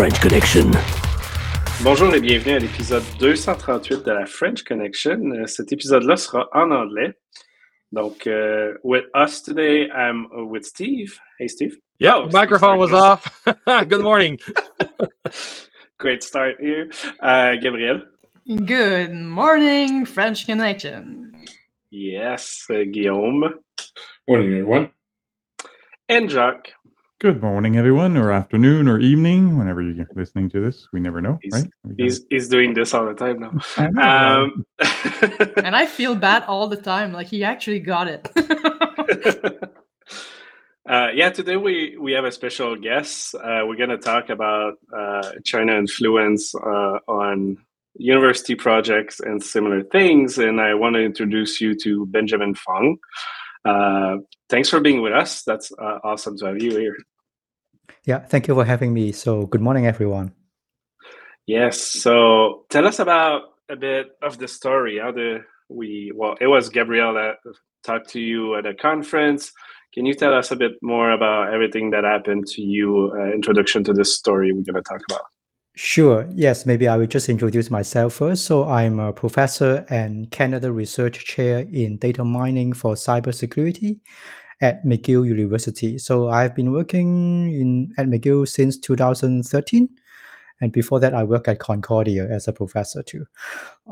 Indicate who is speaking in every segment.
Speaker 1: French Connection.
Speaker 2: Bonjour et bienvenue à l'épisode 238 de la French Connection. Euh, Cet épisode-là sera en anglais. Donc, uh, with us today, I'm with Steve. Hey, Steve.
Speaker 3: Yeah,
Speaker 2: Oh,
Speaker 3: microphone was off. Good morning.
Speaker 2: Great start here. Uh, Gabriel.
Speaker 4: Good morning, French Connection.
Speaker 2: Yes. uh, Guillaume.
Speaker 5: Morning, everyone.
Speaker 2: And Jacques.
Speaker 6: Good morning, everyone, or afternoon, or evening, whenever you're listening to this. We never know,
Speaker 2: He's-
Speaker 6: right?
Speaker 2: He's, he's doing this all the time now. Um,
Speaker 4: And I feel bad all the time. Like he actually got it.
Speaker 2: uh, yeah, today we, we have a special guest. Uh, we're going to talk about uh, China influence uh, on university projects and similar things. And I want to introduce you to Benjamin Fung. Uh, thanks for being with us. That's uh, awesome to have you here.
Speaker 7: Yeah, thank you for having me. So, good morning, everyone.
Speaker 2: Yes. So tell us about a bit of the story. How the we well, it was Gabrielle that talked to you at a conference. Can you tell us a bit more about everything that happened to you? Uh, introduction to this story we're going to talk about.
Speaker 7: Sure. Yes, maybe I will just introduce myself first. So, I'm a professor and Canada Research Chair in data mining for cybersecurity at McGill University. So, I've been working in at McGill since 2013, and before that, I worked at Concordia as a professor too.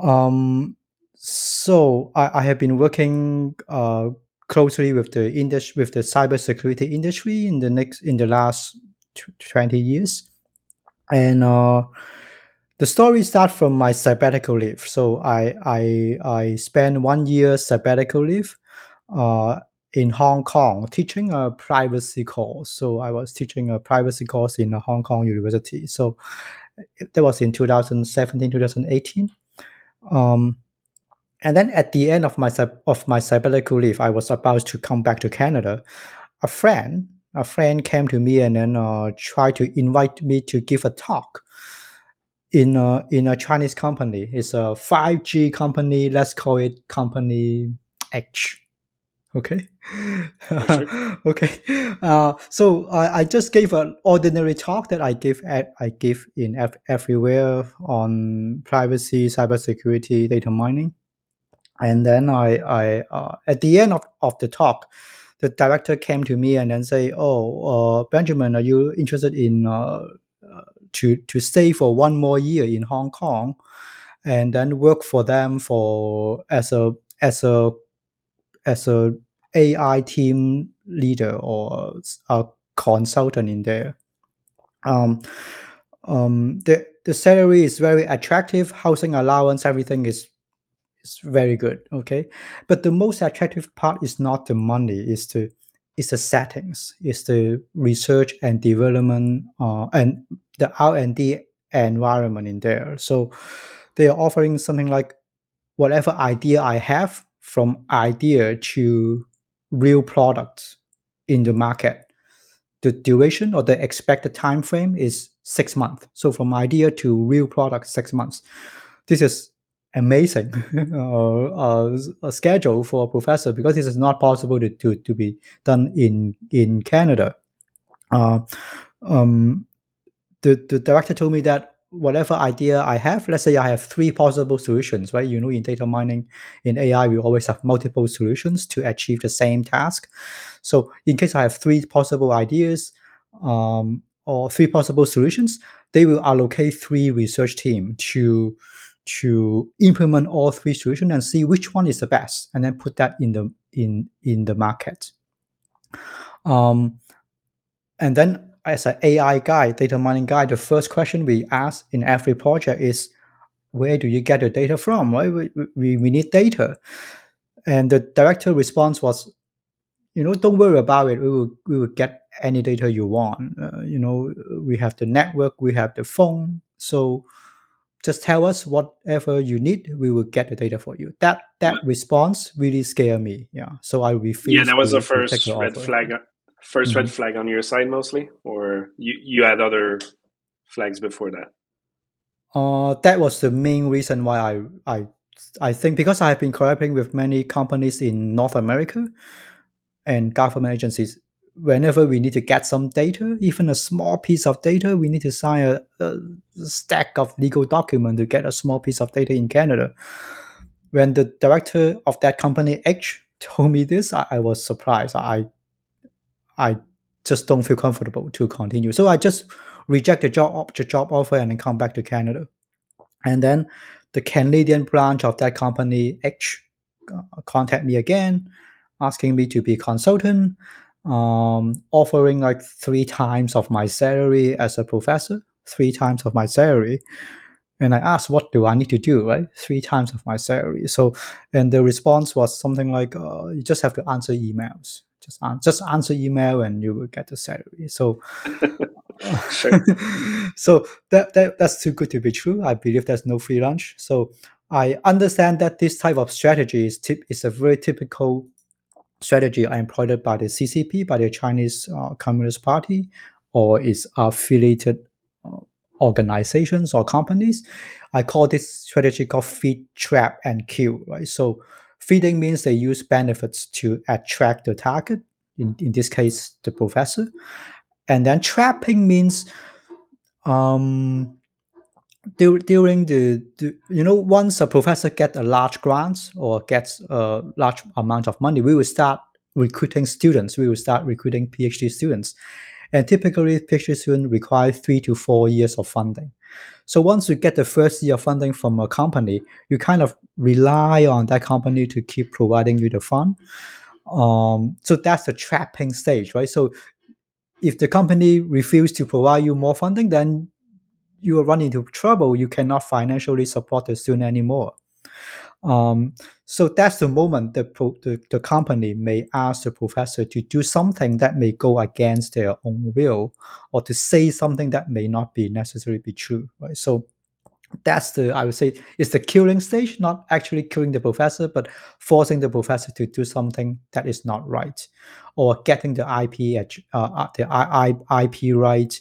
Speaker 7: Um, so, I, I have been working uh, closely with the industry, with the cybersecurity industry in the next in the last tw- 20 years. and uh, the story starts from my sabbatical leave. So I I I spent one year sabbatical leave uh, in Hong Kong teaching a privacy course. So I was teaching a privacy course in a Hong Kong university. So that was in 2017 2018. Um, and then at the end of my of my sabbatical leave, I was about to come back to Canada. A friend, a friend came to me and then uh, tried to invite me to give a talk in a in a Chinese company. It's a 5G company. Let's call it company H. Okay. okay. Uh, so I, I just gave an ordinary talk that I give at I give in ev- everywhere on privacy, cybersecurity, data mining, and then I I uh, at the end of, of the talk, the director came to me and then say, "Oh, uh, Benjamin, are you interested in uh, uh, to to stay for one more year in Hong Kong, and then work for them for as a as a as a AI team leader or a consultant in there?" Um, um, the the salary is very attractive. Housing allowance, everything is is very good. Okay, but the most attractive part is not the money; is the is the settings, is the research and development, uh, and the R and D environment in there. So they are offering something like whatever idea I have, from idea to real products in the market. The duration or the expected time frame is six months. So from idea to real product, six months. This is amazing uh, uh, a schedule for a professor because this is not possible to, to, to be done in in Canada. Uh, um, the, the director told me that whatever idea I have, let's say I have three possible solutions, right? You know, in data mining, in AI, we always have multiple solutions to achieve the same task. So in case I have three possible ideas um, or three possible solutions, they will allocate three research team to to implement all three solutions and see which one is the best, and then put that in the in in the market. Um, and then as an AI guy, data mining guy, the first question we ask in every project is, where do you get the data from? Right? We, we, we need data. And the director response was, you know, don't worry about it. We will we will get any data you want. Uh, you know, we have the network, we have the phone. So just tell us whatever you need. We will get the data for you. That that response really scared me. Yeah. So I refused.
Speaker 2: Yeah, that was the first red
Speaker 7: offer.
Speaker 2: flag. 1st red
Speaker 7: Mhm.
Speaker 2: flag on your side mostly, or you you had other flags before that.
Speaker 7: Uh, that was the main reason why I I I think because I have been collaborating with many companies in North America and government agencies, whenever we need to get some data, even a small piece of data, we need to sign a, a stack of legal document to get a small piece of data in Canada. When the director of that company H told me this, I, I was surprised. I I just don't feel comfortable to continue. So I just reject the job the job offer and then come back to Canada. And then the Canadian branch of that company H uh, contact me again, asking me to be consultant, um, offering like three times of my salary as a professor, three times of my salary. And I asked, what do I need to do, right? Three times of my salary. So, and the response was something like, uh, you just have to answer emails. Just, an- just answer email and you will get the salary. So, so that, that that's too good to be true. I believe there's no free lunch. So I understand that this type of strategy is tip is a very typical strategy employed by the CCP, by the Chinese uh, Communist Party, or its affiliated uh, organizations or companies. I call this strategy called feed, trap, and kill. Right. So feeding means they use benefits to attract the target. In, in this case, the professor. And then trapping means um dur- during the, the you know once a professor get a large grant or gets a large amount of money we will start recruiting students. We will start recruiting phd students. And typically phd students require three to four years of funding so once you get the first year funding from a company you kind of rely on that company to keep providing you the fund um, so that's the trapping stage right so if the company refuses to provide you more funding, then you will run into trouble. You cannot financially support the student anymore. Um, so that's the moment the, the the company may ask the professor to do something that may go against their own will, or to say something that may not be necessarily be true. Right. So that's the I would say it's the killing stage, not actually killing the professor, but forcing the professor to do something that is not right, or getting the IP uh, the IP right,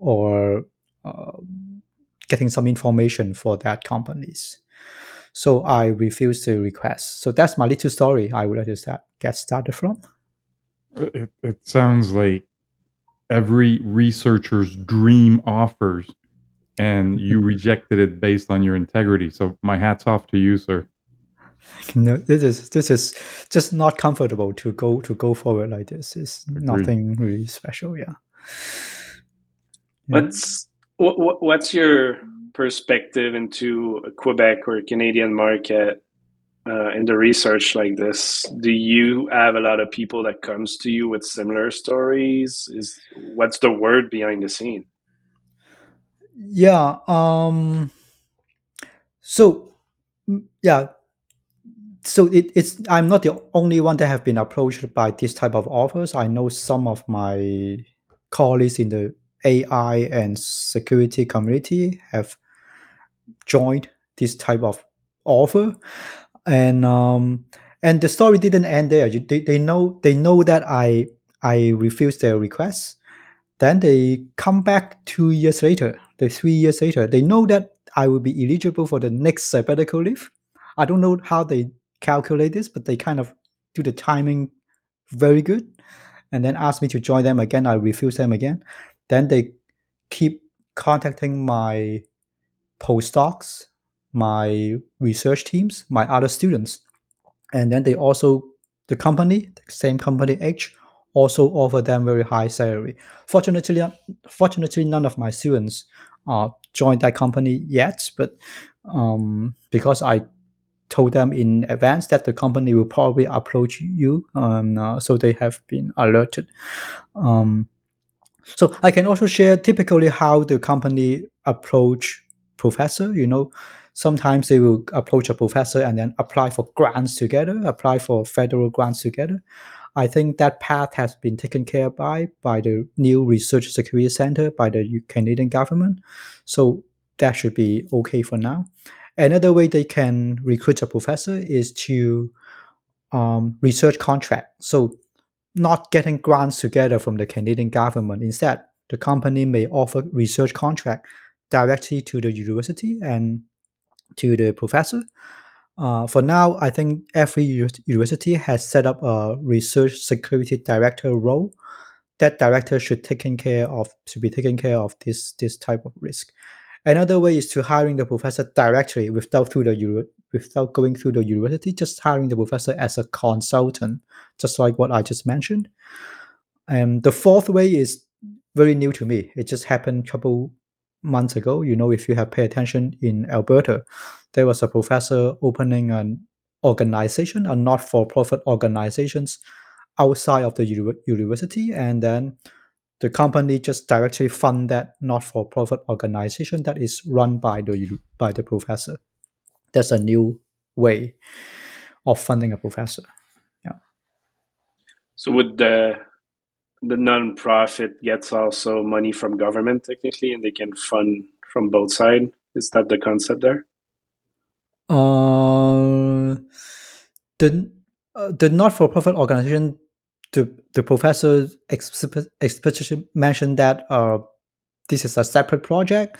Speaker 7: or uh, getting some information for that companies. So I refuse the request. So that's my little story. I would like to start, get started from.
Speaker 6: It, it sounds like every researcher's dream offers, and you rejected it based on your integrity. So my hats off to you, sir.
Speaker 7: No, this is this is just not comfortable to go to go forward like this. It's
Speaker 6: Agreed.
Speaker 7: nothing really special. Yeah. Yeah.
Speaker 2: What's what, what, what's your perspective into a Quebec or Canadian market uh, in the research like this? Do you have a lot of people that comes to you with similar stories? Is what's the word behind the scene?
Speaker 7: Yeah. Um. So, yeah. So it, it's I'm not the only one that have been approached by this type of offers. I know some of my colleagues in the AI and security community have joined this type of offer, and um, and the story didn't end there. They, they know they know that I I refused their request. Then they come back two years later, the three years later. They know that I will be eligible for the next sabbatical leave. I don't know how they calculate this, but they kind of do the timing very good. And then ask me to join them again. I refuse them again. Then they keep contacting my postdocs, my research teams, my other students. And then they also, the company, the same company H, also offer them very high salary. Fortunately, fortunately, none of my students uh, joined that company yet, but um, because I told them in advance that the company will probably approach you, um, uh, so they have been alerted. Um, so I can also share typically how the company approach professor. You know, sometimes they will approach a professor and then apply for grants together, apply for federal grants together. I think that path has been taken care by by the new research security center by the Canadian government. So that should be okay for now. Another way they can recruit a professor is to um, research contract. So not getting grants together from the Canadian government. Instead, the company may offer research contract directly to the university and to the professor. Uh, for now, I think every university has set up a research security director role. that director should taking care of should be taking care of this this type of risk. Another way is to hiring the professor directly without through the without going through the university, just hiring the professor as a consultant, just like what I just mentioned. And the fourth way is very new to me. It just happened couple months ago. You know, if you have paid attention in Alberta, there was a professor opening an organization, a not-for-profit organizations outside of the uni- university, and then the company just directly fund that not-for-profit organization that is run by the by the professor. That's a new way of funding a professor. Yeah.
Speaker 2: So would the the non-profit gets also money from government technically, and they can fund from both sides? Is that the concept there?
Speaker 7: Uh, the uh, the not-for-profit organization, the the professor exp- explicitly mentioned that uh, this is a separate project.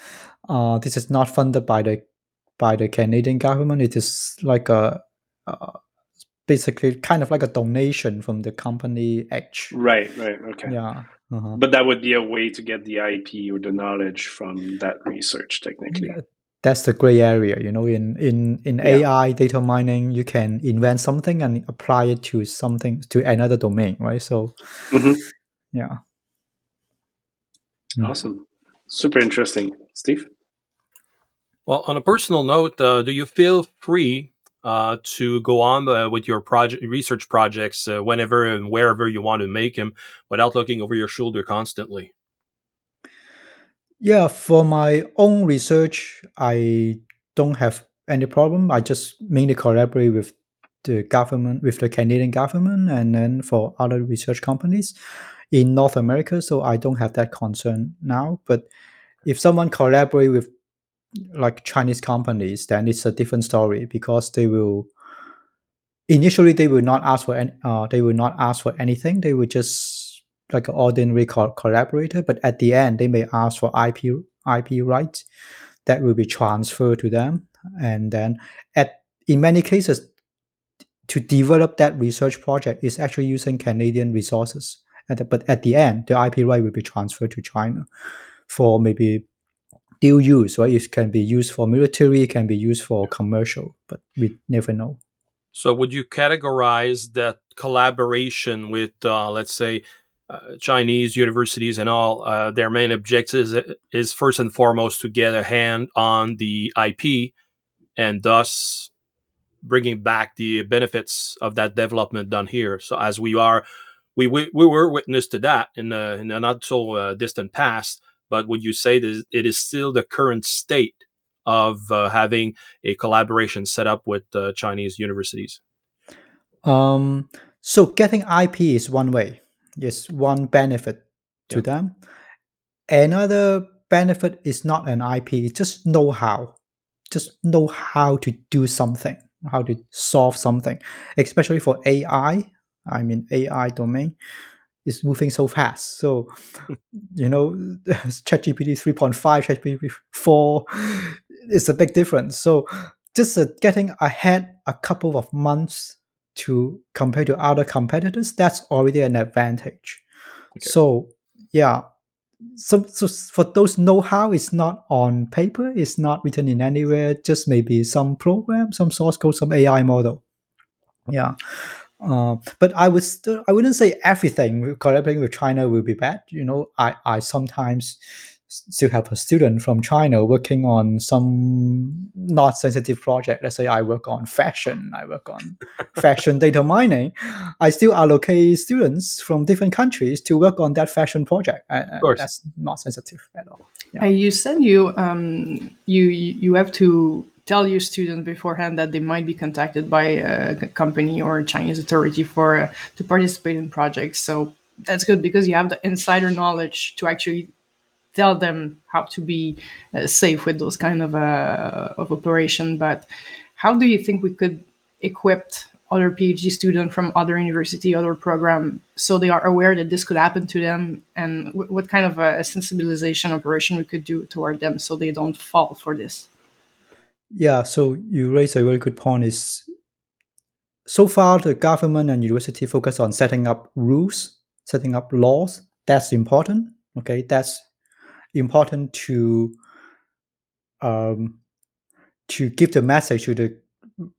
Speaker 7: Uh, this is not funded by the by the Canadian government. It is like a uh, basically kind of like a donation from the company H.
Speaker 2: Right, right, okay.
Speaker 7: Yeah. uh-huh.
Speaker 2: But that would be a way to get the IP or the knowledge from that research, technically.
Speaker 7: That's the gray area you know in in in
Speaker 2: Yeah.
Speaker 7: ai data mining you can invent something and apply it to something to another domain right so
Speaker 2: Mhm.
Speaker 7: yeah Mm.
Speaker 2: Awesome. Super interesting. Steve?
Speaker 1: Well, on a personal note, uh, do you feel free uh, to go on uh, with your project research projects uh, whenever and wherever you want to make them without looking over your shoulder constantly?
Speaker 7: yeah for my own research i don't have any problem i just mainly collaborate with the government with the canadian government and then for other research companies in north america so i don't have that concern now but if someone collaborate with like chinese companies then it's a different story because they will initially they will not ask for any, uh, they will not ask for anything. They will just like an ordinary co- collaborator but at the end they may ask for ip ip rights that will be transferred to them. And then at in many cases to develop that research project is actually using canadian resources. And the- but at the end the ip right will be transferred to china for maybe dual use right it can be used for military it can be used for commercial but we never know
Speaker 1: So, would you categorize that collaboration with, uh, let's say, uh, Chinese universities and all? Uh, their main objective is, is first and foremost to get a hand on the IP, and thus bringing back the benefits of that development done here. So, as we are, we we, we were witness to that in the, in the not so uh, distant past. But would you say that it is still the current state of uh, having a collaboration set up with uh, Chinese universities?
Speaker 7: Um, so getting IP is one way, is one benefit to
Speaker 1: Yeah.
Speaker 7: them. Another benefit is not an IP, it's just know how, just know how to do something, how to solve something, especially for AI. I mean, AI domain is moving so fast. So, you know, ChatGPT 3.5, ChatGPT 4 is a big difference. So, just uh, getting ahead a couple of months to compare to other competitors, that's already an advantage.
Speaker 1: Okay.
Speaker 7: So, yeah. So, so for those know-how, it's not on paper, it's not written in anywhere, just maybe some program, some source code, some AI model. Yeah. Uh, but I would still, I wouldn't say everything collaborating with China will be bad. You know, I, I sometimes still have a student from China working on some not sensitive project. Let's say I work on fashion, I work on fashion data mining. I still allocate students from different countries to work on that fashion project. and- and
Speaker 1: course.
Speaker 7: That's not sensitive at all. Yeah.
Speaker 4: Uh, you said you um you you you have to tell your student beforehand that they might be contacted by a company or a Chinese authority for uh, to participate in projects. So that's good because you have the insider knowledge to actually tell them how to be uh, safe with those kind of uh, of operation. But how do you think we could equip other PhD students from other university, other program, so they are aware that this could happen to them, and what kind of a sensibilization operation we could do toward them so they don't fall for this?
Speaker 7: Yeah, so you raise a very good point. Is so far the government and university focus on setting up rules, setting up laws, that's important. Okay, that's important to um, to give the message to the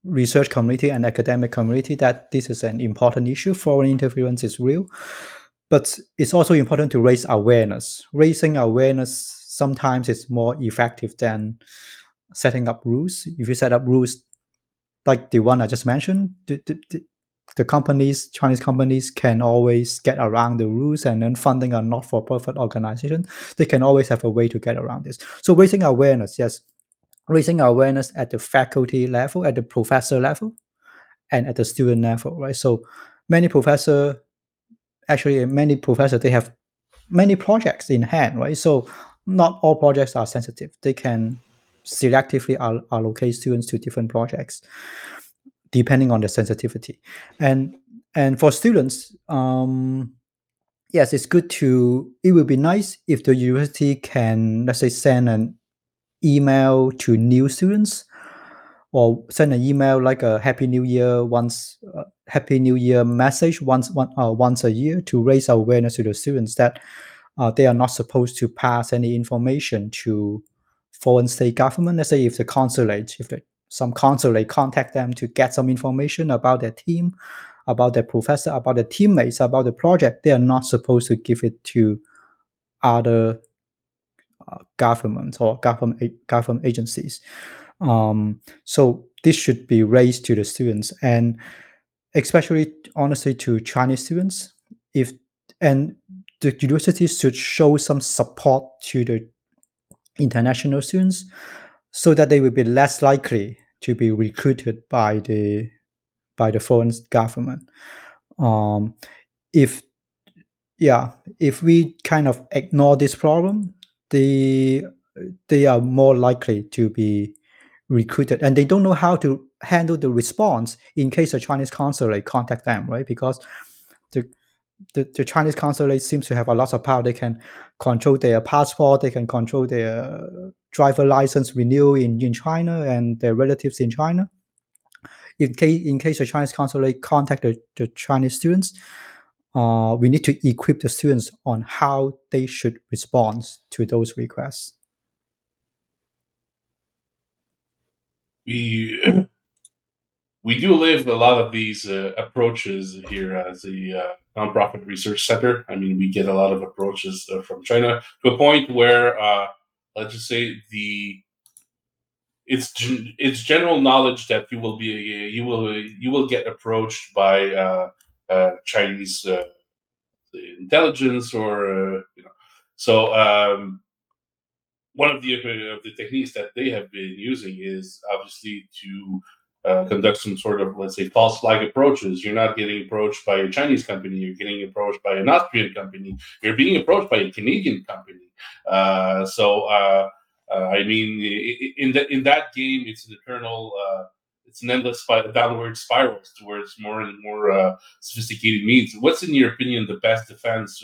Speaker 7: research community and academic community that this is an important issue. Foreign interference is real, but it's also important to raise awareness. Raising awareness sometimes is more effective than setting up rules. If you set up rules like the one I just mentioned, the, the, the, companies, Chinese companies, can always get around the rules, and then funding a not-for-profit organization, they can always have a way to get around this. So raising awareness, yes, raising awareness at the faculty level, at the professor level, and at the student level, right? So many professor, actually many professor, they have many projects in hand, right? So not all projects are sensitive. They can selectively all- allocate students to different projects depending on the sensitivity. And and for students, um, yes, it's good to. It would be nice if the university can, let's say, send an email to new students, or send an email like a Happy New Year once, uh, Happy New Year message once one uh, once a year to raise awareness to the students that uh, they are not supposed to pass any information to foreign state government. Let's say if the consulate, if the some consulate contact them to get some information about their team, about their professor, about their teammates, about the project, they are not supposed to give it to other uh, governments or government government agencies. Um, so this should be raised to the students and especially honestly to Chinese students. If and the universities should show some support to the international students so that they will be less likely to be recruited by the by the foreign government. Um, if yeah, if we kind of ignore this problem, they they are more likely to be recruited, and they don't know how to handle the response in case a Chinese consulate contact them, right? Because the the, the Chinese consulate seems to have a lot of power. They can control their passport, they can control their driver license renewal in, in China and their relatives in China. In case in case the Chinese consulate contact the, the Chinese students, uh, we need to equip the students on how they should respond to those requests.
Speaker 3: we do live a lot of these uh, approaches here as a uh, nonprofit research center. I mean, we get a lot of approaches uh, from China to a point where, uh, let's just say, the it's it's general knowledge that you will be you will you will get approached by uh, uh, Chinese intelligence or you know. So um, one of the of the techniques that they have been using is obviously to uh, conduct some sort of, let's say, false flag approaches. You're not getting approached by a Chinese company. You're getting approached by an Austrian company. You're being approached by a Canadian company. Uh, so, uh, uh I mean, in that in that game, it's an eternal, uh, it's an endless downward spirals towards more and more sophisticated means. What's, in your opinion, the best defense?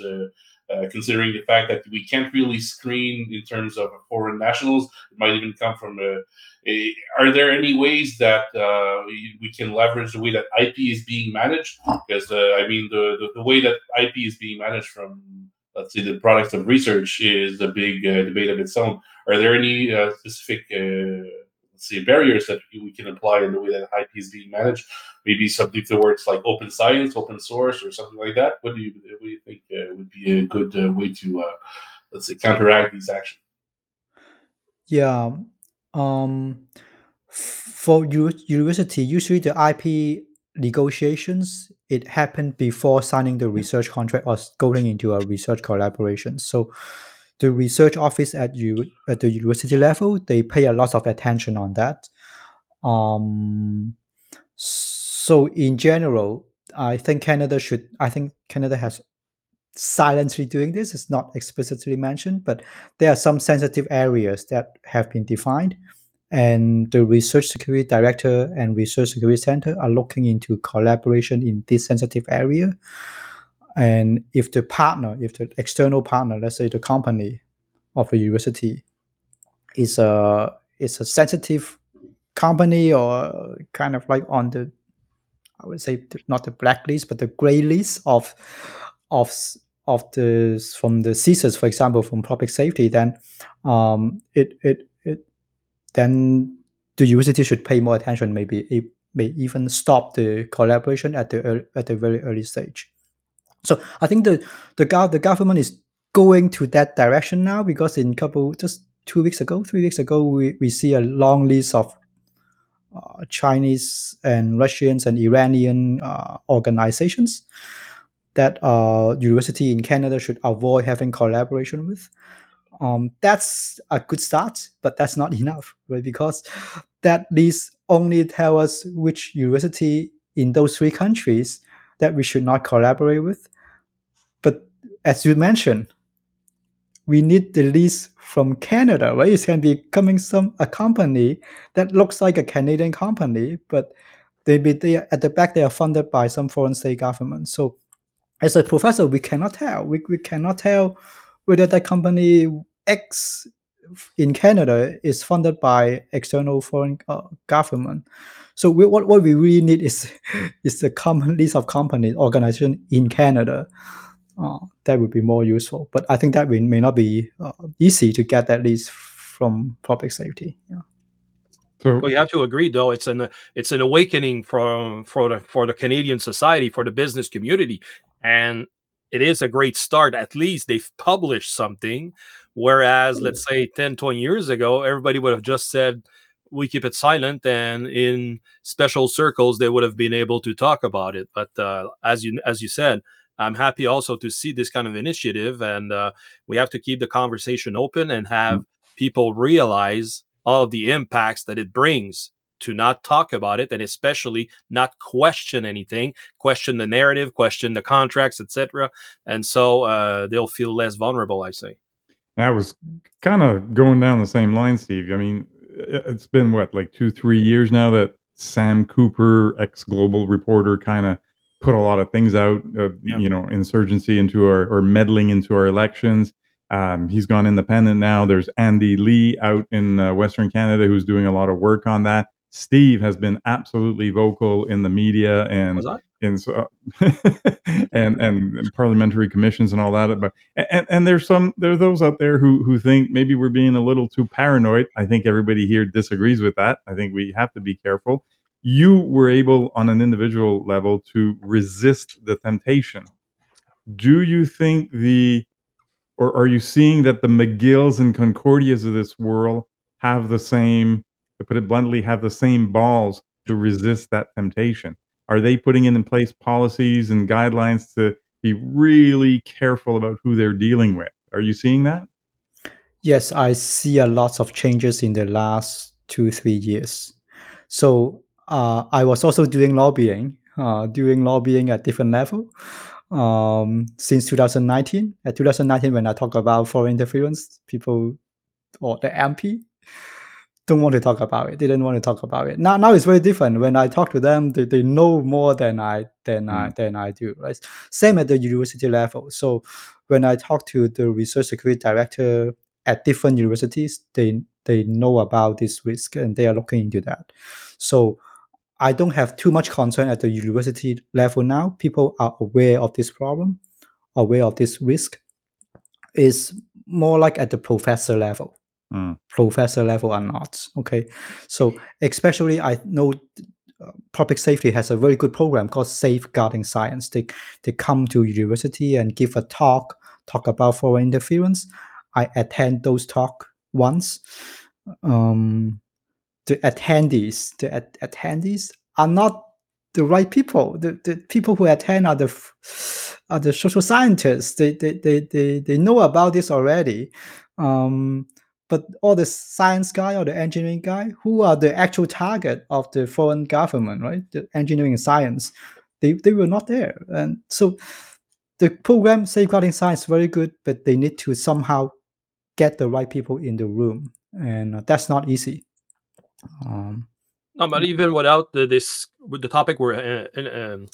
Speaker 3: Uh, considering the fact that we can't really screen in terms of foreign nationals. It might even come from a. a are there any ways that uh, we can leverage the way that IP is being managed? Because uh, I mean, the, the, the way that IP is being managed from let's say the products of research is a big uh, debate of its own. Are there any uh, specific let's say barriers that we can apply in the way that IP is being managed? Maybe something towards like open science, open source, or something like that. What do you what do you think uh, would be a good uh, way to uh, let's say counteract these actions?
Speaker 7: Yeah, um, for university, usually the IP negotiations it happened before signing the research contract or going into a research collaboration. So the research office at you at the university level they pay a lot of attention on that. Um so in general i think canada should i think canada has silently doing this. It's not explicitly mentioned but there are some sensitive areas that have been defined and the research security director and research security center are looking into collaboration in this sensitive area and if the partner, if the external partner, let's say the company of a university, is a is a sensitive company or kind of like on the, I would say not the blacklist but the gray list of of of the from the CSIS, for example, from public safety, then um, it it it then the university should pay more attention. Maybe it may even stop the collaboration at the at the very early stage. So I think the the gov- the government is going to that direction now because in couple just two weeks ago, three weeks ago, we, we see a long list of uh, Chinese and Russians and Iranian uh, organizations that uh, university in Canada should avoid having collaboration with. Um, that's a good start, but that's not enough, right? Because that list only tell us which university in those three countries that we should not collaborate with. As you mentioned, we need the list from Canada, right? It can be coming some a company that looks like a Canadian company, but they be at the back they are funded by some foreign state government. So as a professor, we cannot tell. We, we cannot tell whether that company X in Canada is funded by external foreign uh, government. So we, what, what we really need is is a common list of companies, organization in Canada. Uh, that would be more useful. But I think that may, may not be uh, easy to get that list from public safety. Yeah.
Speaker 1: Well, you have to agree, though. It's an it's an awakening from for the for the Canadian society, for the business community, and it is a great start. At least they've published something. Whereas, let's say 10, 20 years ago, everybody would have just said, "We keep it silent," and in special circles, they would have been able to talk about it. But uh, as you as you said, I'm happy also to see this kind of initiative, and uh, we have to keep the conversation open and have people realize all of the impacts that it brings to not talk about it and especially not question anything question the narrative question the contracts etc and so uh, they'll feel less vulnerable i say.
Speaker 6: I was kind of going down the same line, Steve. I mean, it's been what, like two, three years now that Sam Cooper, ex global reporter, kind of put a lot of things out, of,
Speaker 1: Yeah.
Speaker 6: you know, insurgency into our or meddling into our elections. Um, he's gone independent now. There's Andy Lee out in uh, Western Canada who's doing a lot of work on that. Steve has been absolutely vocal in the media and in so and, and and parliamentary commissions and all that but and, and there's some there are those out there who who think maybe we're being a little too paranoid i think everybody here disagrees with that i think we have to be careful you were able on an individual level to resist the temptation. Do you think the or are you seeing that the mcgills and concordias of this world have the same to put it bluntly have the same balls to resist that temptation? Are they putting in place policies and guidelines to be really careful about who they're dealing with? Are you seeing that?
Speaker 7: Yes, I see a lot of changes in the last two, three years. So uh, I was also doing lobbying, uh, doing lobbying at different level um, since 2019. At 2019, when I talk about foreign interference, people or the MP don't want to talk about it. They didn't want to talk about it. Now, now it's very different. When I talk to them, they, they know more than I than I than I do. Right. Same at the university level. So when I talk to the research security director at different universities, they they know about this risk and they are looking into that. So I don't have too much concern at the university level now. People are aware of this problem, aware of this risk. It's more like at the professor level.
Speaker 6: Mm.
Speaker 7: Professor level are not okay. So especially I know uh, public safety has a very good program called Safeguarding Science. They they come to university and give a talk, talk about foreign interference. I attend those talk once. Um, the attendees, the at- attendees are not the right people. The, the people who attend are the are the social scientists. They they they they, they know about this already. Um, but all the science guy or the engineering guy, who are the actual target of the foreign government, right? The engineering and science, they, they were not there. And so the program safeguarding science is very good, but they need to somehow get the right people in the room. And uh, that's not easy. Um,
Speaker 1: No, but even without the, this, with the topic we're uh, um,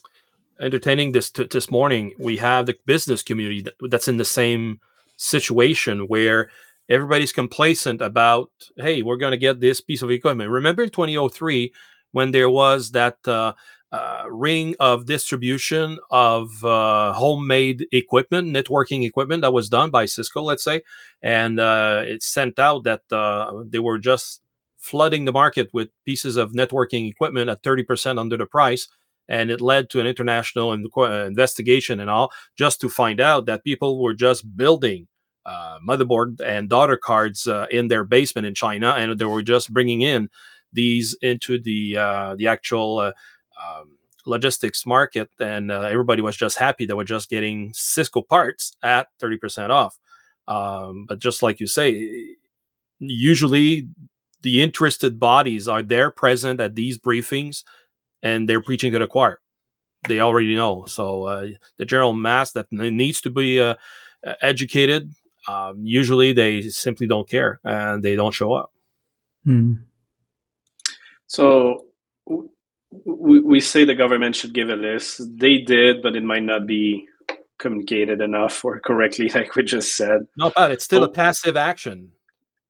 Speaker 1: entertaining this t- this morning, we have the business community that, that's in the same situation where everybody's complacent about, hey, we're going to get this piece of equipment. Remember in 2003 when there was that uh, uh, ring of distribution of uh, homemade equipment, networking equipment that was done by Cisco, let's say, and uh, it sent out that uh, they were just flooding the market with pieces of networking equipment at 30% under the price. And it led to an international in- uh, investigation and all, just to find out that people were just building uh, motherboard and daughter cards uh, in their basement in China, and they were just bringing in these into the uh, the actual uh, um, logistics market, and uh, everybody was just happy they were just getting Cisco parts at thirty percent off. Um, but just like you say, usually the interested bodies are there present at these briefings, and they're preaching to the choir. They already know. So uh, the general mass that needs to be uh, educated um, usually they simply don't care and they don't show up.
Speaker 7: Hmm.
Speaker 2: So w- we, we say the government should give a list. They did, but it might not be communicated enough or correctly, like we just said.
Speaker 1: no but It's still a passive action.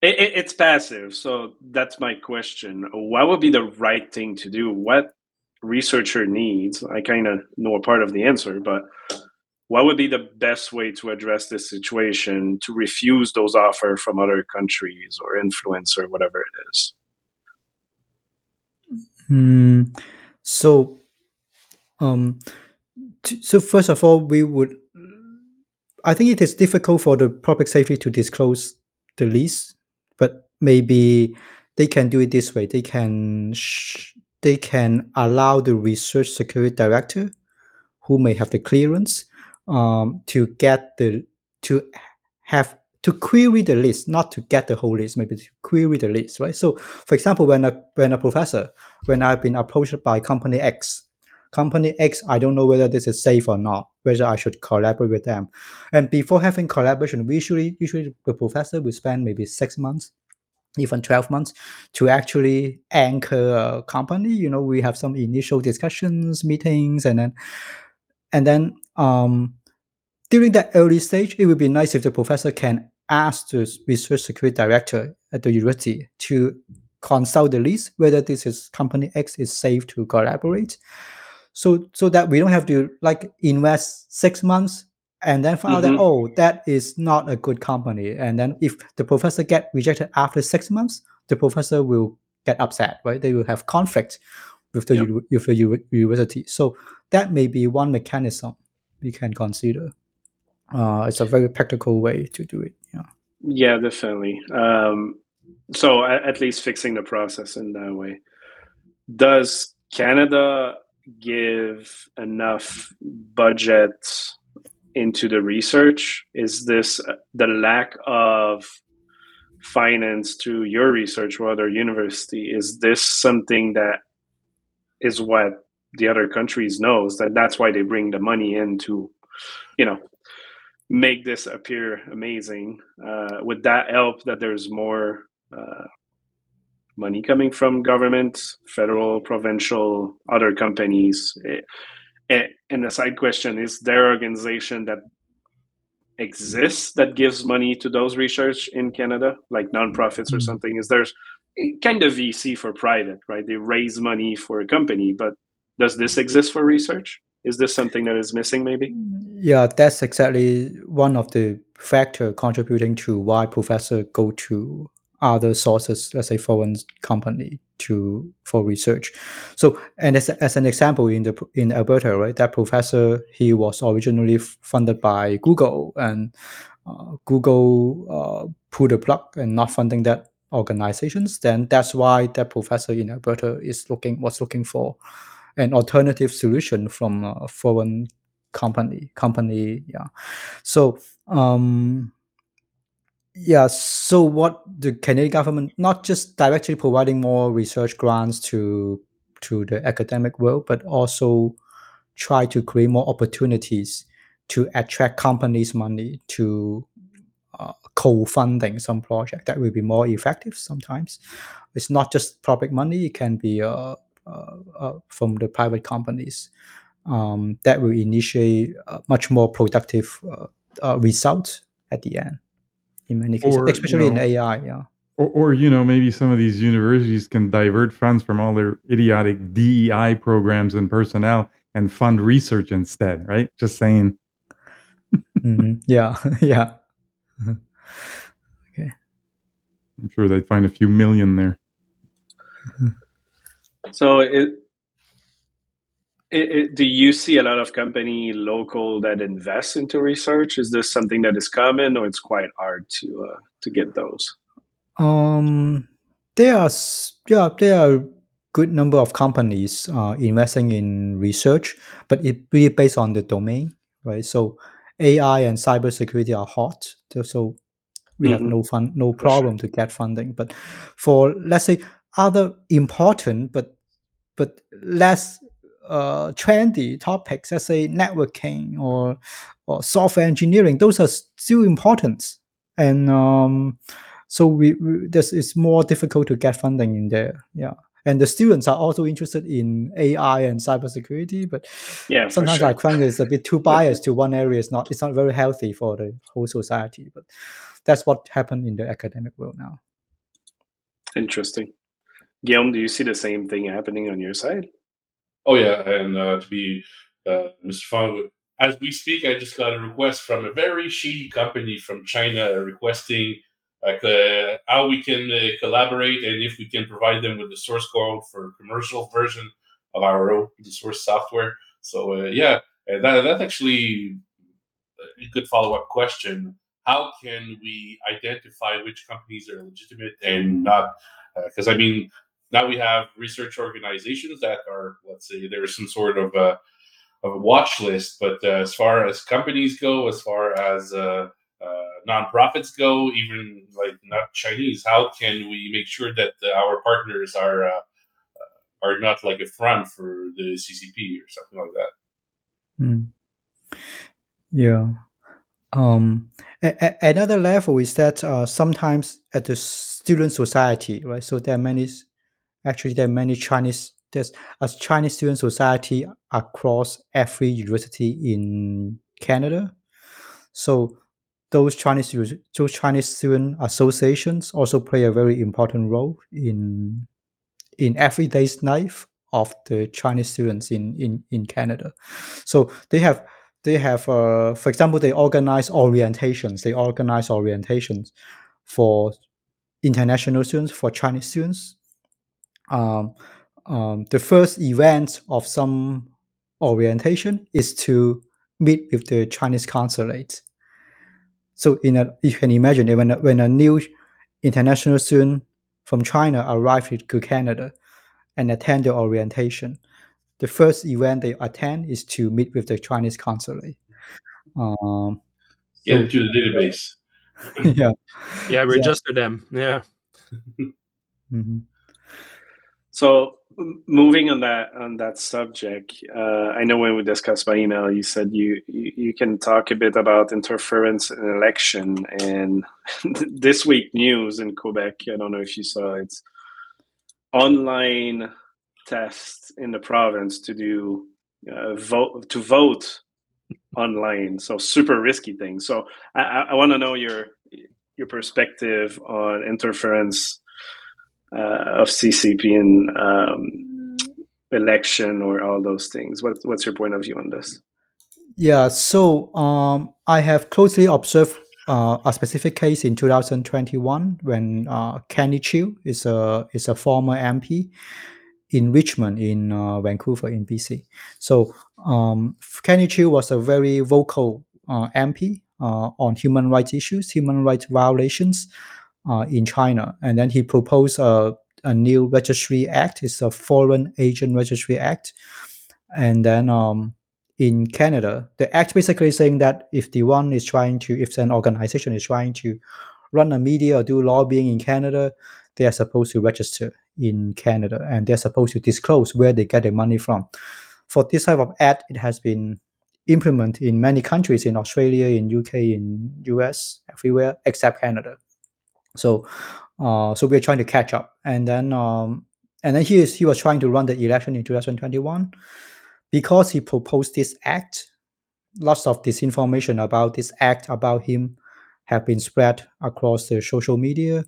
Speaker 2: It, it, it's passive. So that's my question. What would be the right thing to do? What researcher needs? I kind of know a part of the answer, but what would be the best way to address this situation to refuse those offers from other countries or influence or whatever it is?
Speaker 7: Hmm. So, um, t- so first of all, we would. I think it is difficult for the public safety to disclose the but maybe they can do it this way. They can they can allow the research security director, who may have the clearance, um, to get the to have to query the list, not to get the whole list, maybe to query the list, right? So, for example, when a when a professor, when I've been approached by company X, company X, I don't know whether this is safe or not, whether I should collaborate with them. And before having collaboration, we usually usually the professor will spend maybe six months, even 12 months to actually anchor a company. You know, we have some initial discussions, meetings, and then and then um during that early stage, it would be nice if the professor can ask the research security director at the university to consult the list whether this is company X is safe to collaborate. So so that we don't have to like invest six months and then find out that oh that is not a good company. And then if the professor get rejected after six months, the professor will get upset, right? They will have conflict with the
Speaker 2: Yep.
Speaker 7: uni- with the u- university. So that may be one mechanism we can consider. Uh, it's a very practical way to do it. Yeah.
Speaker 2: Yeah, definitely. Um, so at, at least fixing the process in that way. Does Canada give enough budget into the research? Is this the lack of finance to your research or other university? Is this something that is what the other countries knows that that's why they bring the money in to, you know, make this appear amazing. Uh, would that help that there's more uh, money coming from government, federal, provincial, other companies? Eh, eh, and the side question is there organization that exists that gives money to those research in Canada, like nonprofits or
Speaker 7: Mm.
Speaker 2: something? Is there's kind of VC for private, right? They raise money for a company, but does this exist for research? Is this something that is missing, maybe?
Speaker 7: Yeah, that's exactly one of the factor contributing to why professor go to other sources, let's say foreign company to for research. So, and as, as an example, in the in Alberta, right, that professor he was originally funded by Google, and uh, Google uh, pulled the plug and not funding that organizations. Then that's why that professor in Alberta is looking was looking for an alternative solution from a foreign company company yeah so um yeah so what the canadian government not just directly providing more research grants to to the academic world but also try to create more opportunities to attract companies money to uh, co-funding some project that will be more effective sometimes. It's not just public money it can be uh, uh, uh, from the private companies um, that will initiate uh, much more productive uh, results at the end in many cases,
Speaker 6: Or, you
Speaker 7: especially in AI. Yeah.
Speaker 6: or, or you know maybe some of these universities can divert funds from all their idiotic DEI programs and personnel and fund research instead, right? Just saying.
Speaker 7: Mhm. Yeah, yeah. Okay.
Speaker 6: I'm sure they'd find a few million there.
Speaker 2: So it, it, it, do you see a lot of company local that invest into research? Is this something that is common, or it's quite hard to uh, to get those?
Speaker 7: Um, there are yeah there are good number of companies uh, investing in research, but it really based on the domain, right? So AI and cybersecurity are hot, so- we have
Speaker 2: Mhm.
Speaker 7: no fun, no
Speaker 2: sure.
Speaker 7: problem to get funding. But for let's say other important but but less uh, trendy topics, let's say networking or or software engineering, those are still important, and um, so we, we this is more difficult to get funding in there. Yeah, and the students are also interested in AI and cybersecurity, but
Speaker 2: Yeah,
Speaker 7: sometimes
Speaker 2: sure.
Speaker 7: I find it's a bit too biased to one area. It's not it's not very healthy for the whole society. But that's what happened in the academic world now.
Speaker 2: Interesting. Guillaume, do you see the same thing happening on your side?
Speaker 3: Oh yeah, and uh, to be uh, Mr. Fung, as we speak, I just got a request from a very shady company from China requesting like uh, how we can uh, collaborate and if we can provide them with the source code for commercial version of our open source software. So uh, yeah, that, that's actually a good follow up question. How can we identify which companies are legitimate and not? Because I mean, now we have research organizations that are, let's say, there's some sort of a, of a watch list. But uh, as far as companies go, as far as uh, uh, nonprofits go, even like not Chinese, how can we make sure that uh, our partners are uh, are not like a front for the CCP or something like that?
Speaker 7: Mm. Yeah. Um, a- a- another level is that uh, sometimes at the student society, right? So there are many, actually there are many Chinese. There's a Chinese student society across every university in Canada. So those Chinese those Chinese student associations also play a very important role in in everyday life of the Chinese students in in in Canada. So they have they have uh, for example they organize orientations. They organize orientations for international students for Chinese students. Um, um, the first event of some orientation is to meet with the Chinese consulate. So in a, you can imagine that when a, when a new international student from China arrives to Canada and attend the orientation, the first event they attend is to meet with the Chinese consulate. Um,
Speaker 3: Get
Speaker 7: so-
Speaker 3: into the database.
Speaker 7: yeah.
Speaker 1: Yeah, register them. Yeah.
Speaker 7: mhm.
Speaker 2: So moving on that on that subject, uh, I know when we discussed by email, you said you, you you can talk a bit about interference in election and this week news in Quebec. I don't know if you saw it. Online tests in the province to do uh, vote to vote online. So super risky thing. So I, I, want to know your your perspective on interference of CCP in um, election or all those things. What, what's your point of view on this?
Speaker 7: Yeah, so um, I have closely observed uh, a specific case in 2021 when uh, Kenny Chiu is a is a former MP in Richmond in uh, Vancouver in BC. So um, Kenny Chiu was a very vocal uh, MP uh, on human rights issues, human rights violations uh, in China, and then he proposed a, a new registry act. It's a Foreign Agent Registry Act, and then um, in Canada, the act basically saying that if the one is trying to, if an organization is trying to run a media or do lobbying in Canada, they are supposed to register in Canada and they're supposed to disclose where they get their money from. For this type of act, it has been implemented in many countries in Australia, in UK, in US, everywhere except Canada. So, uh, so we're trying to catch up, and then um, and then he is he was trying to run the election in 2021 because he proposed this act, lots of disinformation about this act about him have been spread across the social media.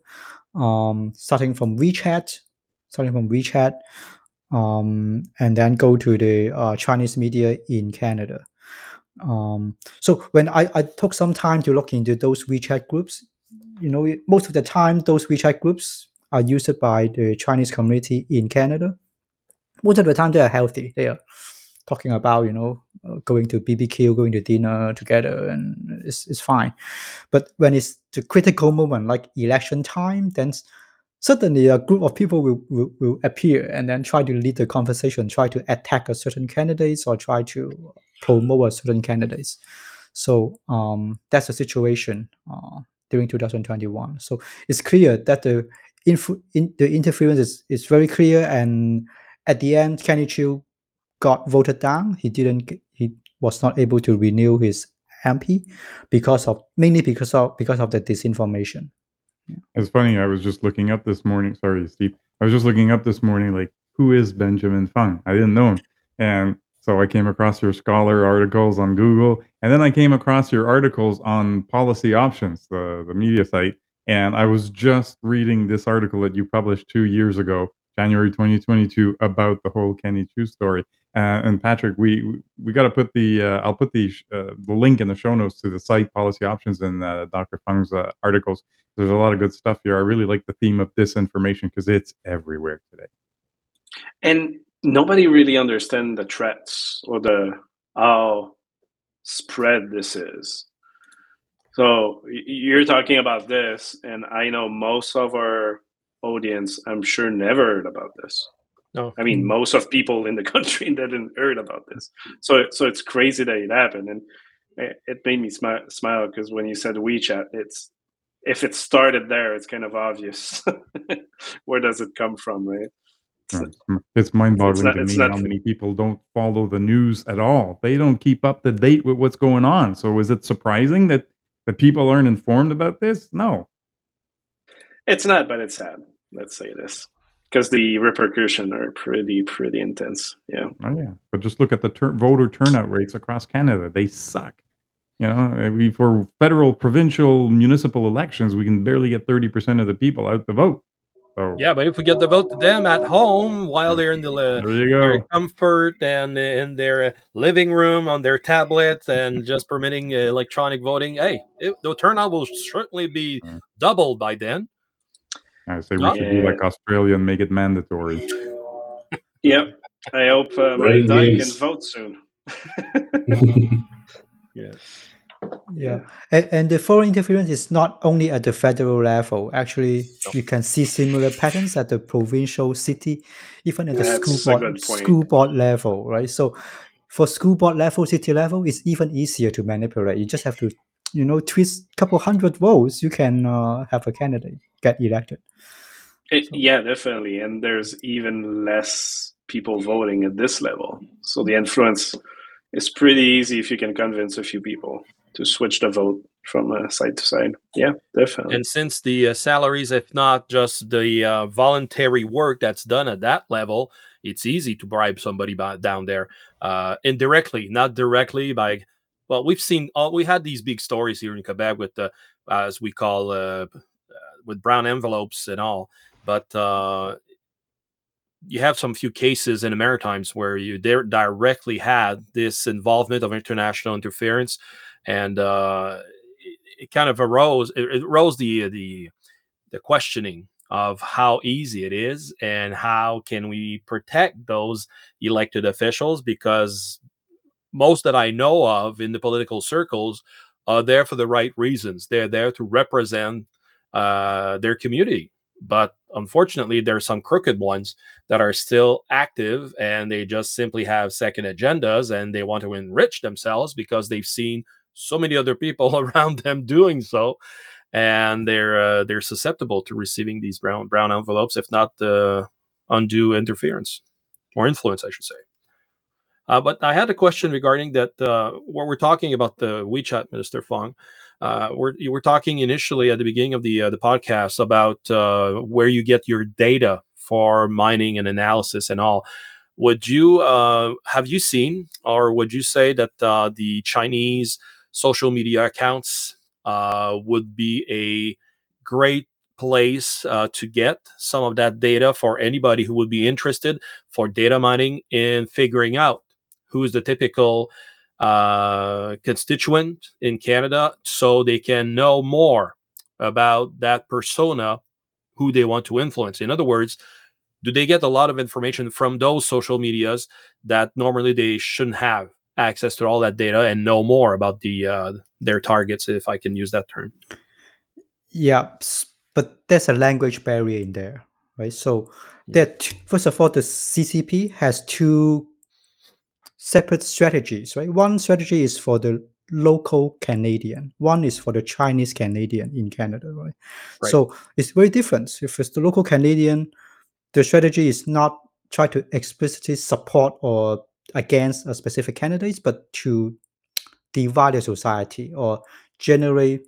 Speaker 7: um, starting from WeChat, starting from WeChat, um, and then go to the uh, Chinese media in Canada. Um, so when I, I took some time to look into those WeChat groups, you know, most of the time those WeChat groups are used by the Chinese community in Canada. Most of the time they are healthy. They are talking about you know uh, going to BBQ, going to dinner together, and it's it's fine. But when it's the critical moment like election time, then suddenly a group of people will, will, will appear and then try to lead the conversation, try to attack a certain candidates or try to promote a certain candidates. So um, that's the situation uh, during 2021. So it's clear that the influ- in, the interference is, is very clear, and at the end, Kenny Chiu got voted down. He didn't. He was not able to renew his MP because of mainly because of because of the disinformation.
Speaker 6: It's funny. I was just looking up this morning. Sorry, Steve. I was just looking up this morning, like who is Benjamin Fung? I didn't know him, and so I came across your scholar articles on Google, and then I came across your articles on Policy Options, the the media site, and I was just reading this article that you published two years ago, January 2022, about the whole Kenny Chiu story. Uh, and Patrick, we we got to put the uh, I'll put the uh, the link in the show notes to the site Policy Options and uh, Dr. Fung's uh, articles. There's a lot of good stuff here. I really like the theme of disinformation because it's everywhere today.
Speaker 2: And nobody really understands the threats or the how spread this is. So you're talking about this, and I know most of our audience, I'm sure, never heard about this.
Speaker 1: No.
Speaker 2: I mean, mm-hmm. most of people in the country didn't heard about this. So, so it's crazy that it happened, and it, made me smile smile because when you said WeChat, it's if it started there, it's kind of obvious. Where does it come from, right?
Speaker 6: It's, mind-boggling
Speaker 2: not-
Speaker 6: to me how many people don't follow the news at all. They don't keep up to date with what's going on. So is it surprising that that people aren't informed about this? No.
Speaker 2: It's not, but it's sad. Let's say this because the repercussions are pretty, pretty intense. Yeah.
Speaker 6: Oh yeah, but just look at the tur- voter turnout rates across Canada. They suck. You know, we, for federal, provincial, municipal elections, we can barely get thirty percent of the people out to vote. So
Speaker 1: Yeah, but if we get the vote to them at home while they're in the uh,
Speaker 6: there you
Speaker 1: their comfort and in their uh, living room on their tablets and just permitting uh, electronic voting, hey, it, the turnout will certainly be
Speaker 6: Mm.
Speaker 1: doubled by then.
Speaker 6: I say we
Speaker 1: Yeah.
Speaker 6: should do like Australia and make it mandatory.
Speaker 2: Yep. I hope uh, my
Speaker 3: Brain
Speaker 2: dog can vote soon.
Speaker 1: Yeah.
Speaker 7: Yeah, and, and the foreign interference is not only at the federal level. Actually, you can see similar patterns at the provincial, city, even at the
Speaker 2: That's
Speaker 7: school board, school board level, right? So, for school board level, city level, it's even easier to manipulate. You just have to, you know, twist a couple hundred votes. You can uh, have a candidate get elected.
Speaker 2: It, yeah, definitely. And there's even less people voting at this level. So the influence is pretty easy if you can convince a few people to switch the vote from uh, side to side. Yeah, definitely.
Speaker 1: And since the uh, salaries, if not just the uh, voluntary work that's done at that level, it's easy to bribe somebody by, down there uh, indirectly, not directly by. Well, we've seen all we had these big stories here in Quebec with the, as we call, uh, uh, with brown envelopes and all. But uh, you have some few cases in the Maritimes where you there directly had this involvement of international interference, and uh, it, it kind of arose it, it the the the questioning of how easy it is and how can we protect those elected officials because most that I know of in the political circles are there for the right reasons. They're there to represent uh, their community. But unfortunately, there are some crooked ones that are still active and they just simply have second agendas and they want to enrich themselves because they've seen so many other people around them doing so and they're uh, they're susceptible to receiving these brown brown envelopes if not uh, undue interference or influence i should say uh, but I had a question regarding that. Uh, what we're talking about the WeChat, Minister Fung. Uh, we're you were talking initially at the beginning of the uh, the podcast about where you get your data for mining and analysis and all. Would you have you seen, or would you say that the Chinese social media accounts uh, would be a great place uh, to get some of that data for anybody who would be interested for data mining in figuring out who's the typical uh, constituent in Canada so they can know more about that persona who they want to influence. In other words, do they get a lot of information from those social medias that normally they shouldn't have access to all that data and know more about the uh, their targets, if I can use that term?
Speaker 7: Yeah, but there's a language barrier in there, right? So that first of all, the CCP has two separate strategies, right? One strategy is for the local Canadian. One is for the Chinese Canadian in Canada, right?
Speaker 1: Right.
Speaker 7: So it's very different. If it's the local Canadian, the strategy is not try to explicitly support or against a specific candidates, but to divide the society or generate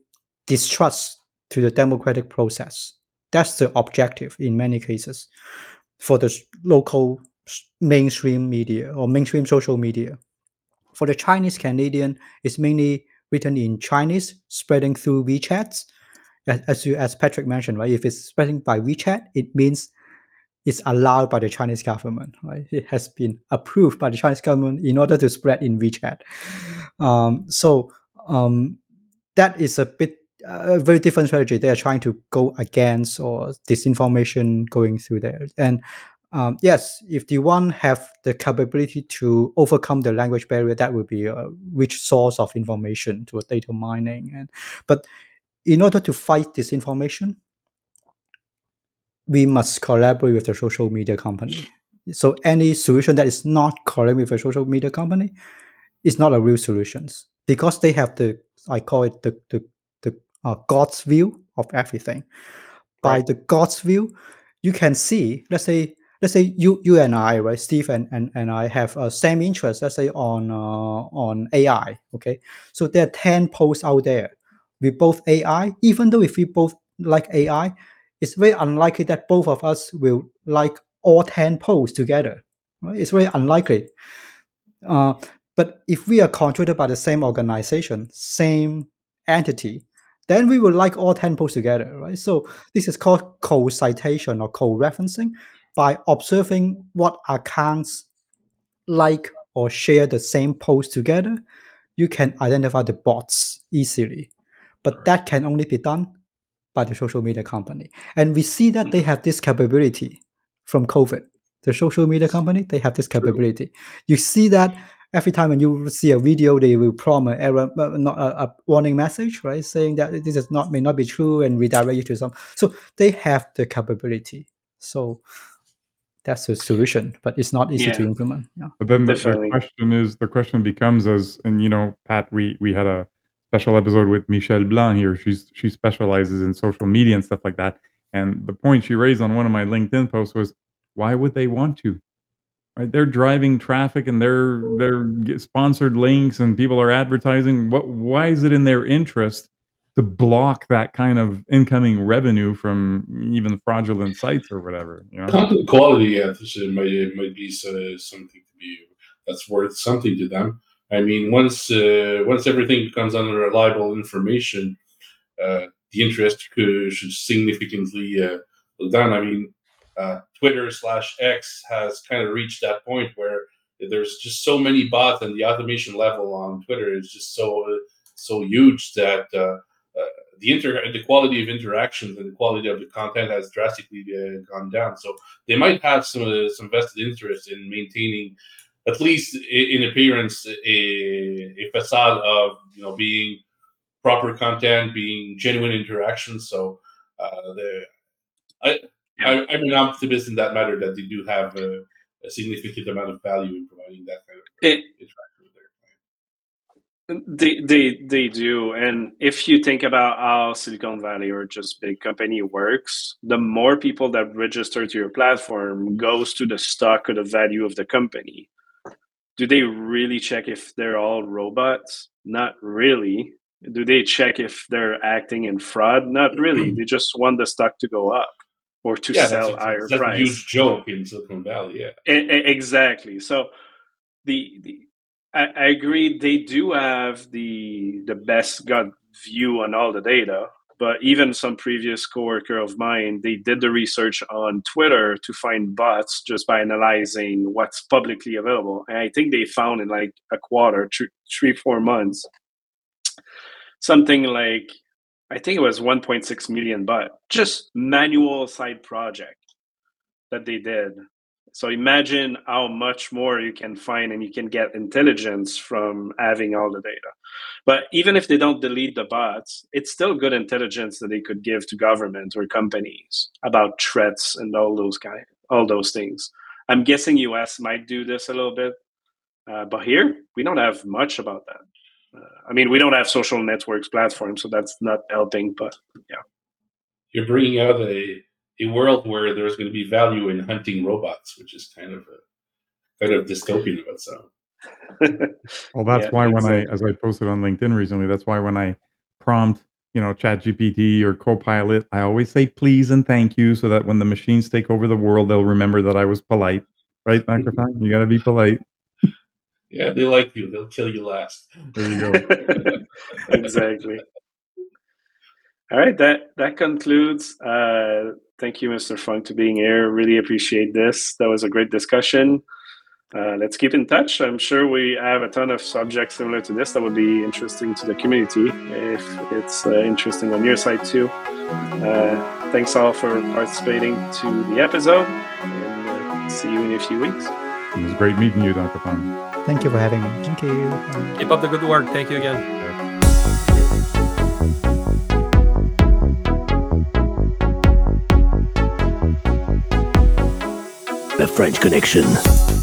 Speaker 7: distrust to the democratic process. That's the objective in many cases for the local mainstream media or mainstream social media. For the Chinese Canadian, it's mainly written in Chinese, spreading through WeChat. As, as you as Patrick mentioned, right? If it's spreading by WeChat, it means it's allowed by the Chinese government, right? It has been approved by the Chinese government in order to spread in WeChat. Um, so um, that is a bit a very different strategy. They are trying to go against or disinformation going through there. And um, yes, if the one have the capability to overcome the language barrier, that would be a rich source of information to data mining. And but in order to fight disinformation, we must collaborate with the social media company. So any solution that is not collaborating with a social media company is not a real solution because they have the I call it the the the uh, God's view of everything. By
Speaker 1: Right.
Speaker 7: the God's view, you can see. Let's say let's say you you and I right, Steve and and, and I have a same interest. Let's say on uh, on AI. Okay, so there are ten posts out there. We both AI. Even though if we both like AI, it's very unlikely that both of us will like all 10 posts together. right? It's very unlikely. Uh, but if we are controlled by the same organization, same entity, then we will like all 10 posts together, right? So this is called co-citation or co-referencing by observing what accounts like or share the same post together, you can identify the bots easily. But that can only be done by the social media company. And we see that they have this capability from COVID. The social media company, they have this capability. You see that every time when you see a video, they will prompt an error, uh, not a, a warning message, right, saying that this is not may not be true and redirect you to some. So they have the capability. So that's the solution, but it's not easy to implement. Yeah.
Speaker 6: But then the, the question is, the question becomes as, and you know, Pat, we we had a special episode with Michelle Blanc here. She's she specializes in social media and stuff like that. And the point she raised on one of my LinkedIn posts was, why would they want to? Right? They're driving traffic and they're they're sponsored links and people are advertising. What? Why is it in their interest to block that kind of incoming revenue from even fraudulent sites or whatever? You know?
Speaker 3: Content quality, is- might it might be something to be that's worth something to them. I mean, once uh, once everything becomes unreliable information, uh, the interest could, should significantly uh, go down. I mean, uh, Twitter slash X has kind of reached that point where there's just so many bots, and the automation level on Twitter is just so uh, so huge that uh, the inter the quality of interactions and the quality of the content has drastically gone down. So they might have some some vested interest in maintaining, at least in appearance, a, a facade of you know being proper content, being genuine interactions. So uh, the I, I I'm an optimist in that matter that they do have a, a significant amount of value in providing that kind of
Speaker 2: It,
Speaker 3: interaction with their clients.
Speaker 2: They they they do, and if you think about how Silicon Valley or just big company works, the more people that register to your platform goes to the stock or the value of the company. Do they really check if they're all robots? Not really. Do they check if they're acting in fraud? Not really. They just want the stock to go up or to
Speaker 3: Yeah,
Speaker 2: sell
Speaker 3: that's,
Speaker 2: higher
Speaker 3: a, that's a
Speaker 2: price.
Speaker 3: huge joke in Silicon Valley. Yeah.
Speaker 2: Exactly. So the, the I, I agree they do have the the best gut view on all the data, but even some previous coworker of mine, they did the research on Twitter to find bots just by analyzing what's publicly available. And I think they found in like a quarter, three, three four months, something like I think it was 1.6 million, but just manual side project that they did. So imagine how much more you can find and you can get intelligence from having all the data. But even if they don't delete the bots, it's still good intelligence that they could give to government or companies about threats and all those kind, all those things. I'm guessing US might do this a little bit, uh, but here we don't have much about that. Uh, I mean, we don't have social networks platforms, so that's not helping. But yeah,
Speaker 3: You're bringing out a a world where there's going to be value in hunting robots, which is kind of a kind of dystopian of itself.
Speaker 6: Well, that's
Speaker 2: Yeah,
Speaker 6: why when I, as I posted on LinkedIn recently, that's why when I prompt, you know, Chat GPT or Copilot, I always say please and thank you, so that when the machines take over the world, they'll remember that I was polite. Right, Dr.
Speaker 2: Mhm.
Speaker 6: You got to be polite.
Speaker 3: Yeah, they like you. They'll kill you last.
Speaker 6: There you go.
Speaker 2: exactly. All right, that that concludes. Uh, thank you, Mr. Fung, to being here. Really appreciate this. That was a great discussion. Uh, let's keep in touch. I'm sure we have a ton of subjects similar to this that would be interesting to the community if it's uh, interesting on your side too. Uh, thanks all for participating to the episode, and uh, see you in a few weeks.
Speaker 6: It was great meeting you, Dr. Fung.
Speaker 7: Thank you for having me. Thank you.
Speaker 1: Keep up the good work. Thank you again.
Speaker 5: The French Connection.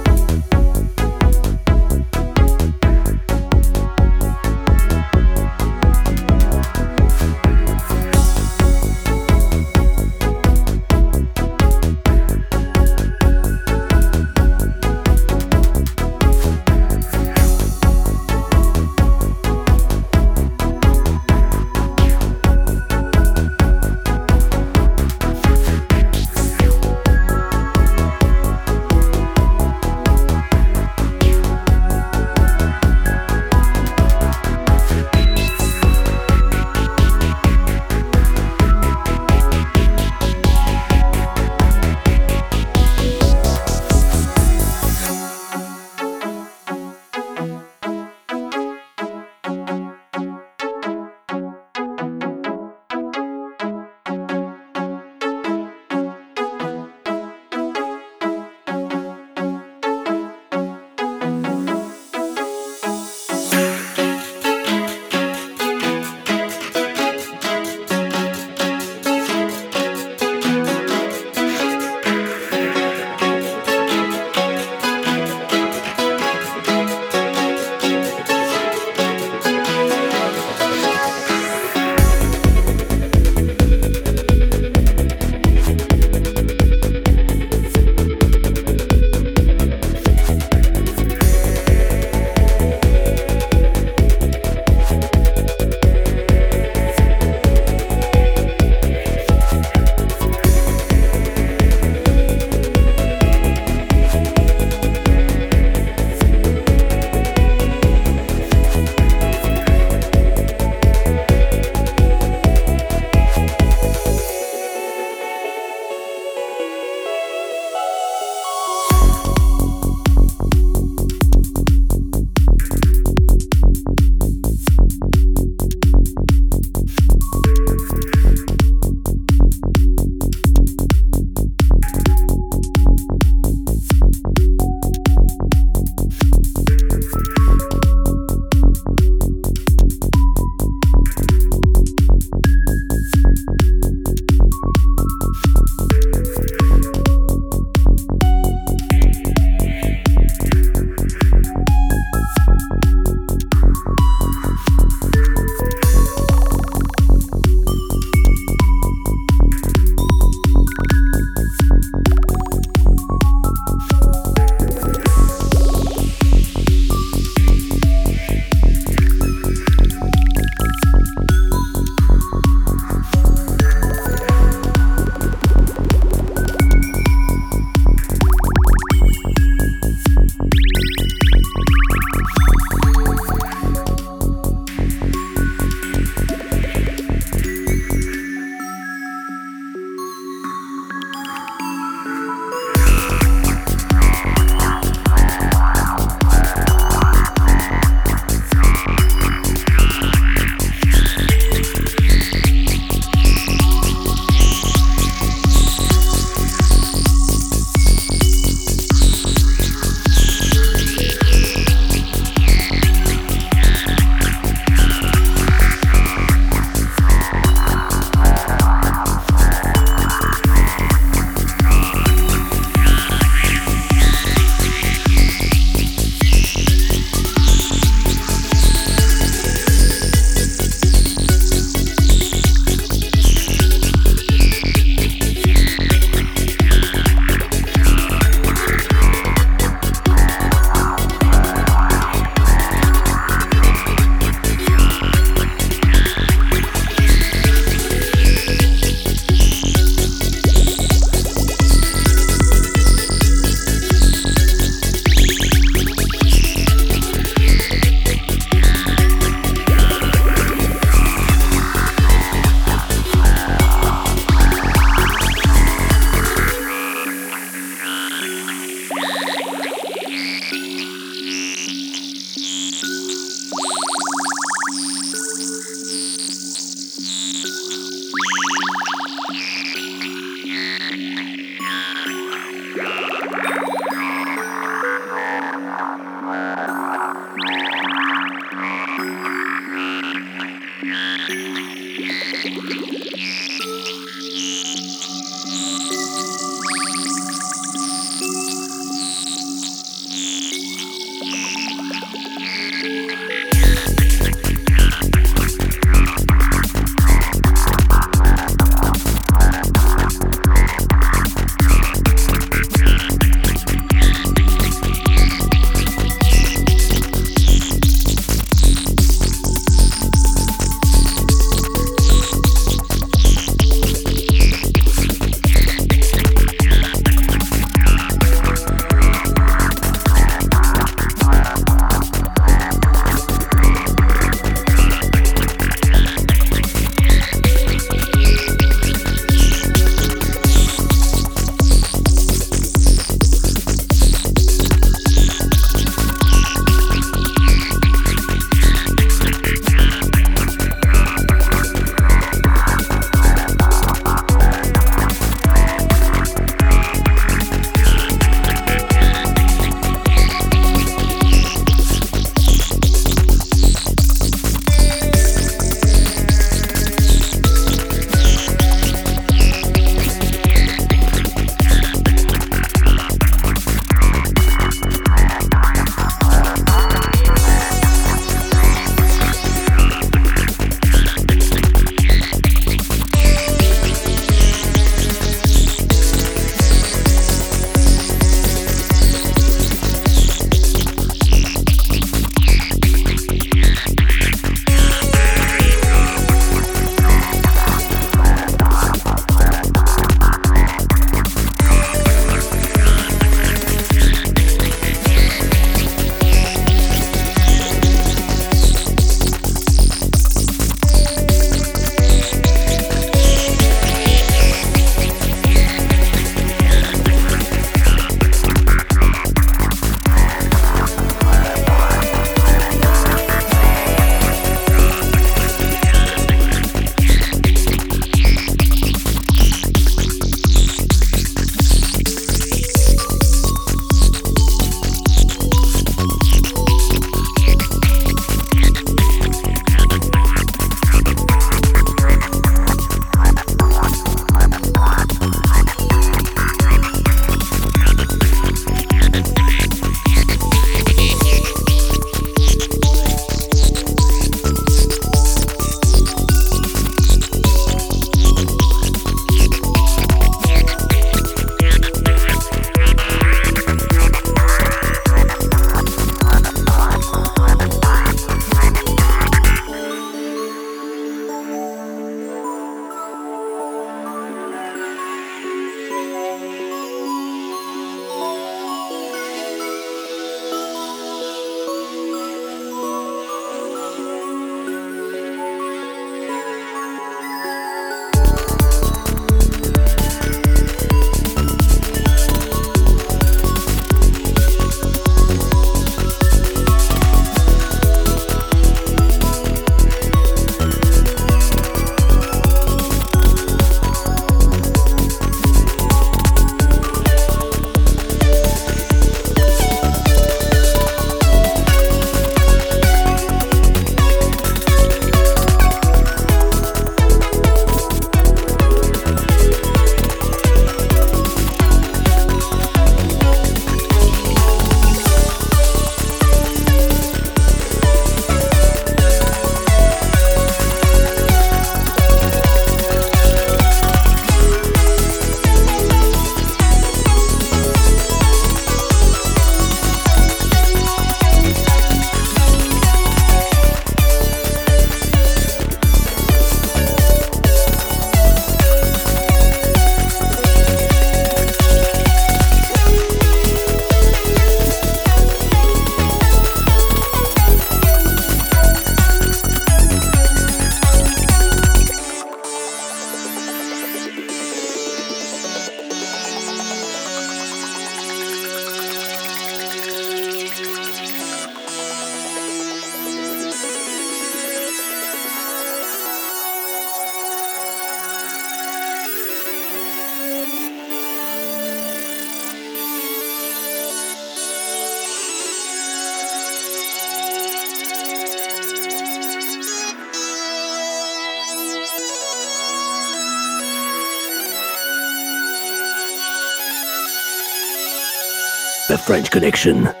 Speaker 5: French Connection.